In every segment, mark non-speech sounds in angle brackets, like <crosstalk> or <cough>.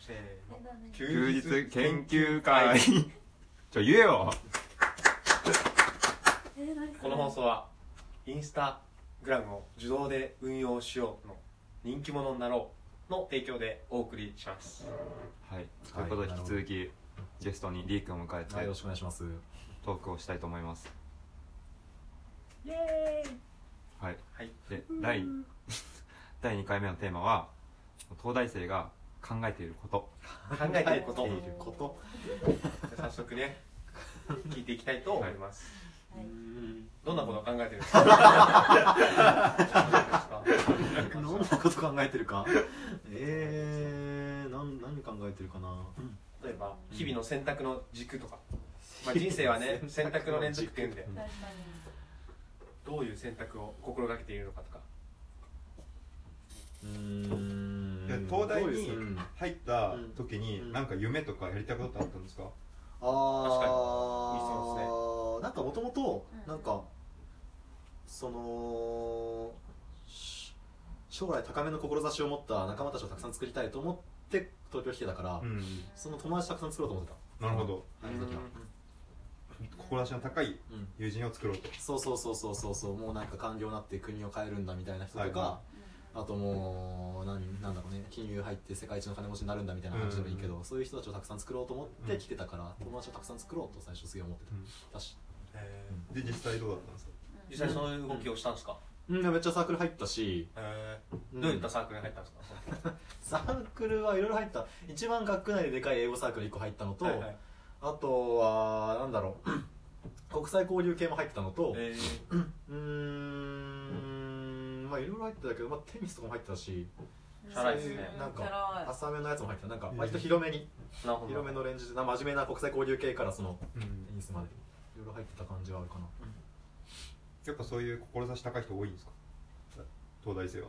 せーの。休日研究会。<laughs> ちょ言えよ。この放送はインスタグラムを自動で運用しようの人気者になろうの提供でお送りします。はい。ということで引き続きゲストにリー君を迎えてはいよろしくお願いします。トークをしたいと思います。イエーイ。はい。はい。で第 <laughs> 第2回目のテーマは東大生が考えていること。考えていること。早速ね <laughs> 聞いていきたいと思います、はい。どんなことを考えてるんですか。どんなこと考えてるか。<laughs> <laughs> えー、なん何考えてるかな。例えば日々の選択の軸とか、まあ、人生はね選択の連続っていうんで。どういう選択を心がけているのかとか。うーん。で東大に入った時うん。に何か夢とかやりたいことってあったんですか？あー確かに。いいですなんかもともとうん。なんかそのし将来高めの志を持った仲間たちをたくさん作りたいと思って東京来てたから、んその友達たくさん作ろうと思ってた。なるほど。あの時は。志の高いうん。友人を作ろうと。そうそうそうそうそうそう。もうなんか官僚になって国を変えるんだみたいな人とか、はあともうなんなんだろうね金融入って世界一の金持ちになるんだみたいな話でもいいけど、そういう人たちをたくさん作ろうと思って来てたから、友達をたくさん作ろうと最初すげえ思ってた。し、で実際どうだったんですか？実際そういう動きをしたんですか、うん、めっちゃサークル入ったし、えうん。どういったサークルに入ったんですか、<laughs> サークルはいろいろ入った。一番学区内ででかい英語サークル1個入ったのと、はいはい。あとはなんだろう。<clears throat> 国際交流系も入ってたのと、えうーんまあいろいろ入ってたけど、まあ、テニスとかも入ってたしチャラいですね。そういうなんか浅めのやつも入ってた。なんか割と広めにー、なるほど。広めのレンジでな真面目な国際交流系からそのうん。テニスまで。いろいろ入ってた感じはあるかな。やっぱそういう志高い人多いんですか？東大生は。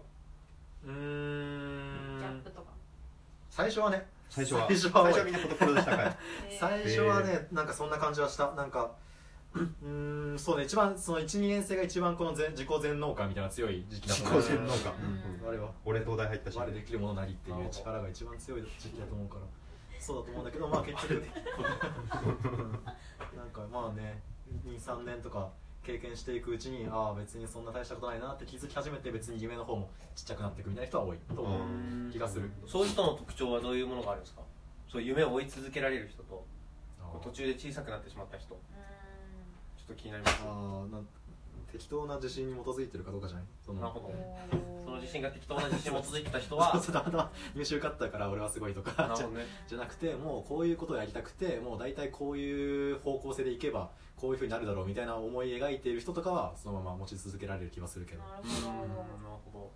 うージャンんプとか。最初はね。最初は。最初は多い。最初はみんな志高い？<laughs> 最初はね、なんかそんな感じはした。なんかうーんそうね一番その12年生が一番この全自己全能感みたいな強い時期だと思う自己全能感。うん。あれは。俺東大入ったし。我できるものなりっていう力が一番強い時期だと思うから。そうだと思うんだけどまあ結局 <laughs> なんかまあね23年とか経験していくうちにああ別にそんな大したことないなって気づき始めて別に夢の方もちっちゃくなっていくみたいな人は多いと思う。気がする。そういう人の特徴はどういうものがあるんですか？そう夢を追い続けられる人と途中で小さくなってしまった人と気になりますああなん適当な自信に基づいてるかどうかじゃない？そのなるほど。うんその自信が適当な自信に基づいてた人は。<laughs> そうたまたま入手受かったから俺はすごいとかじゃなるほどねじゃなくてもうこういうことをやりたくてもう大体こういう方向性でいけばこういうふうになるだろうみたいな思い描いている人とかはそのまま持ち続けられる気はするけどなるうんなるほほど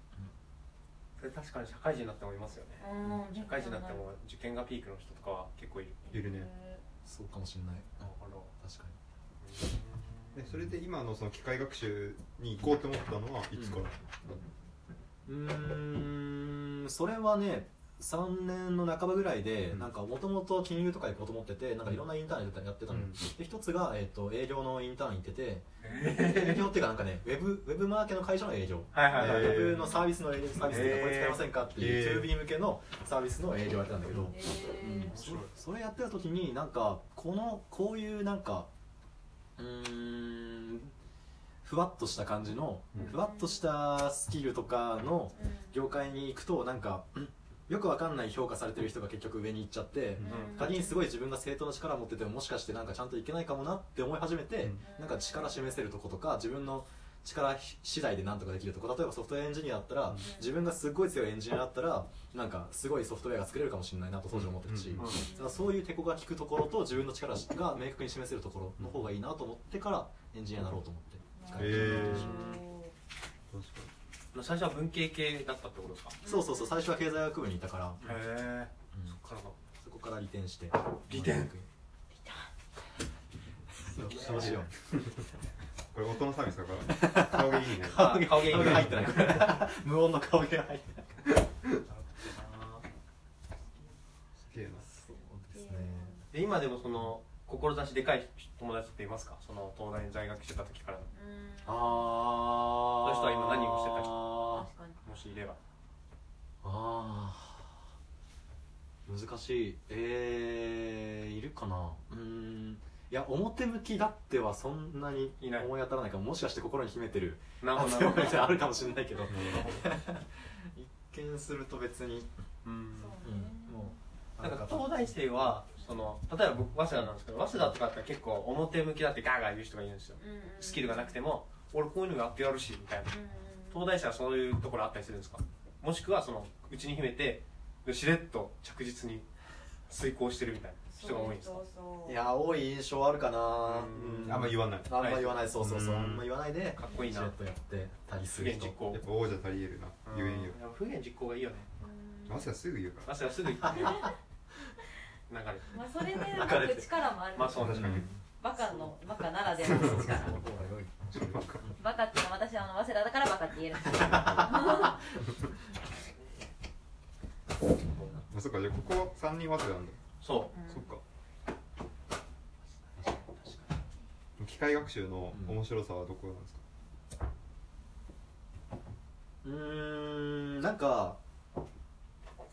それ確かに社会人になってもいますよねどうん社会人になっても受験がピークの人とかは結構いるいるねそうかもしれないなるほど確かでそれで今のその機械学習に行こうと思ったのはいつから、にうーんそれはね3年の半ばぐらいでうん。なんかもともと金融とか行こうと思っててなんかいろんなインターンやってたの。よ、うん。で一つが、えー、と営業のインターン行ってて営業っていうかなんかねウェブウェブマーケの会社の営業。はいはいはい。ウェブのサービスの営業サービスというかこれ使いませんかっていうへー。2B 向けのサービスの営業やってたんだけど、えうん。それやってた時になんかこのこういうなんかうーんふわっとした感じのうん。ふわっとしたスキルとかの業界に行くとなんかうんよくわかんない評価されてる人が結局上に行っちゃってうん。仮にすごい自分が正当な力を持っててももしかしてなんかちゃんといけないかもなって思い始めて、うん。なんか力示せるとことか自分の力次第でなんとかできるとこ例えばソフトウェアエンジニアだったら、うん。自分がすごい強いエンジニアだったらなんかすごいソフトウェアが作れるかもしれないなと当時思ってたし、うん。だからそういう手こが効くところと自分の力が明確に示せるところの方がいいなと思ってからエンジニアになろうと思って、へー。最初は文系系だったってことですか？そうそうそう。最初は経済学部にいたから、へえうん。そっからのそこから利点して。利点。そう。そうしよう <laughs> これ音のサービスだから顔がいいね。あ <laughs> 顔芸入ってない。<laughs> 無音の顔芸が入ってない。すげえな。そうですねで今でもその志でかい友達っていますか？その東大に在学してた時からの。ああその人は今何をしてたもしいれば。あー。う難しい。えー、いるかな？うーんいや表向きだってはそんなにいない。思い当たらないからもしかして心に秘めてるなるほど熱い思いってあるかもしれないけど。なる一見すると別に、うん。そううんね、もうなんか東大生はその例えば僕早稲田なんですけど早稲田とかって結構表向きだってガーガー言う人がいるんですよ。うんうんスキルがなくても俺こういうのやってやるしみたいな。うんうん東大生はそういうところあったりするんですか？もしくはそのうちに秘めてしれっと着実に遂行してるみたいな人が多いんですか？そうそういや多い印象あるかな。うん。あんま言わない。あんま言わない、そうそうそう、うん。あんま言わないで。かっこいいな。とやってたりす不る人。言実行。やっぱ王者足りえるな。言えんよ。や不言実行がいいよね。うん。まさかすぐ言うか早稲田すぐ行ってね。<laughs> 流れて。まあそれでなんか力もある。まあそう確かに。バカのバカならではの力バカっていうのは私はあの早稲田だからバカって言える。<laughs> あそっかじゃあここ3人早稲田なんだそそっか。機械学習の面白さはどこなんですか、うーんなんか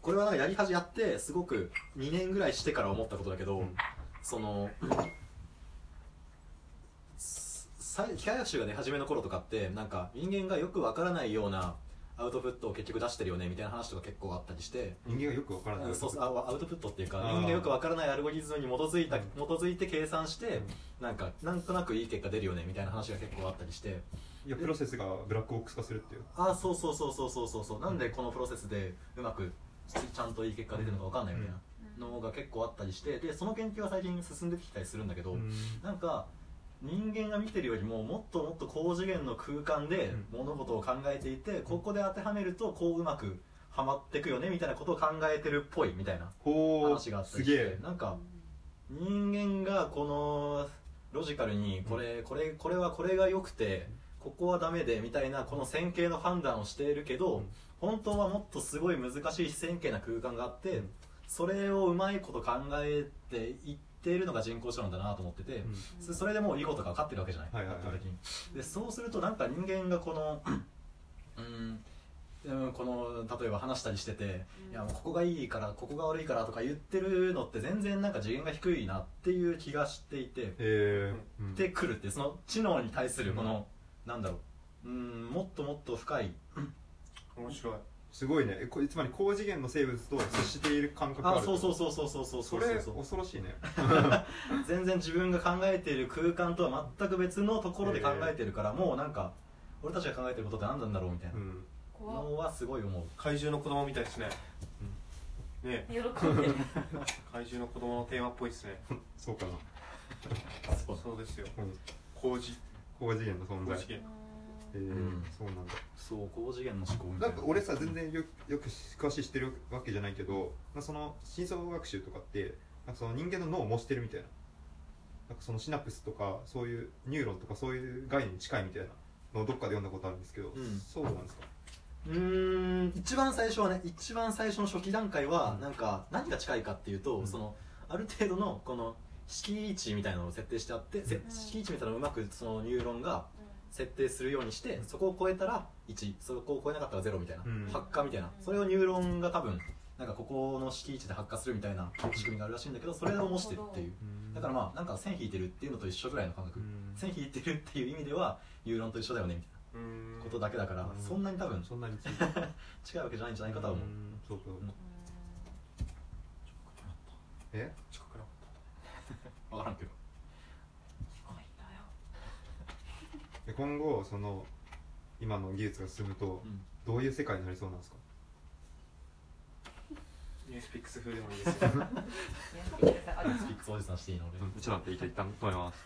これはなんかやり始やってすごく2年ぐらいしてから思ったことだけど、うん。そのさ機械学習が出始めの頃とかってなんか人間がよくわからないようなアウトプットを結局出してるよねみたいな話とか結構あったりして、人間がよくわからない、うんそうアウトプットっていうか人間がよくわからないアルゴリズムに基づいた、うん。基づいて計算して、うん。なんかなんとなくいい結果出るよねみたいな話が結構あったりして。いやプロセスがブラックボックス化するっていう。ああそうそうそうそうそうそう。そうなんでこのプロセスでうまくちゃんといい結果出てるのかわかんないみたいなのが結構あったりしてでその研究は最近進んできたりするんだけど、なんか人間が見てるよりももっともっと高次元の空間で物事を考えていて、ここで当てはめるとこううまくはまってくよねみたいなことを考えてるっぽいみたいなほ話があったすりして。げえ。なんか人間がこのロジカルにこれこれこれはこれが良くてここはダメでみたいなこの線形の判断をしているけど、うん。本当はもっとすごい難しい非線形な空間があって、うん。それをうまいこと考えていっているのが人工知能だなと思ってて、そそれでもういいことかってるわけじゃない、はいはいはい。でそうするとなんか人間がこのうんうんこの例えば話したりしてて、いやもうここがいいからここが悪いからとか言ってるのって全然なんか次元が低いなっていう気がしていて、へえ、うん。でくるっていうその知能に対するこの、なんだろう。うんもっともっと深い面白いすごいね。えこつまり高次元の生物と接している感覚があるあそうそうそうそうそうそうそれそう。恐ろしいね。<laughs> 全然自分が考えている空間とは全く別のところで考えてるから、もうなんか俺たちが考えてることって何なんだろうみたいな。うん。のはすごい思う。怪獣の子供みたいですね。ね。喜んでる。<laughs> 怪獣の子供のテーマっぽいですね。<laughs> そうかな。そう。そうですよ。うん。工事高次元の存在。工事えん。そうなんだ。そう高次元の思考みたな。いんか俺さ全然よよく詳しい知ってるわけじゃないけど、まあ、その深層学習とかってなんかその人間の脳を模してるみたいな。なんかそのシナプスとかそういうニューロンとかそういう概念に近いみたいな。のをどっかで読んだことあるんですけど、ん。そうなんですか？うーん一番最初はね一番最初の初期段階はうん。なんか何が近いかっていうと、うん。そのある程度のこの閾値みたいなのを設定してあって、せうん。閾値みたいなのをうまくそのニューロンが設定するようにしてそこを超えたら1そこを超えなかったら0みたいな、うん。発火みたいな。それをニューロンが多分なんかここの閾値で発火するみたいな仕組みがあるらしいんだけどそれを模してるっていう。だからまあなんか線引いてるっていうのと一緒ぐらいの感覚、線引いてるっていう意味ではニューロンと一緒だよねみたいうん。なことだけだから、うん。そんなに多分そんなについ。<laughs> 違うわけじゃないんじゃないかとは思う、ん。そうか。うん。え近くなかっ分からんけどで今後その今の技術が進むとうん。どういう世界になりそうなんですか？たニュースピックス風でもいいですよ。やってくださいあスピックス。おじさんしていいの？俺、ちょっと待って一旦止めます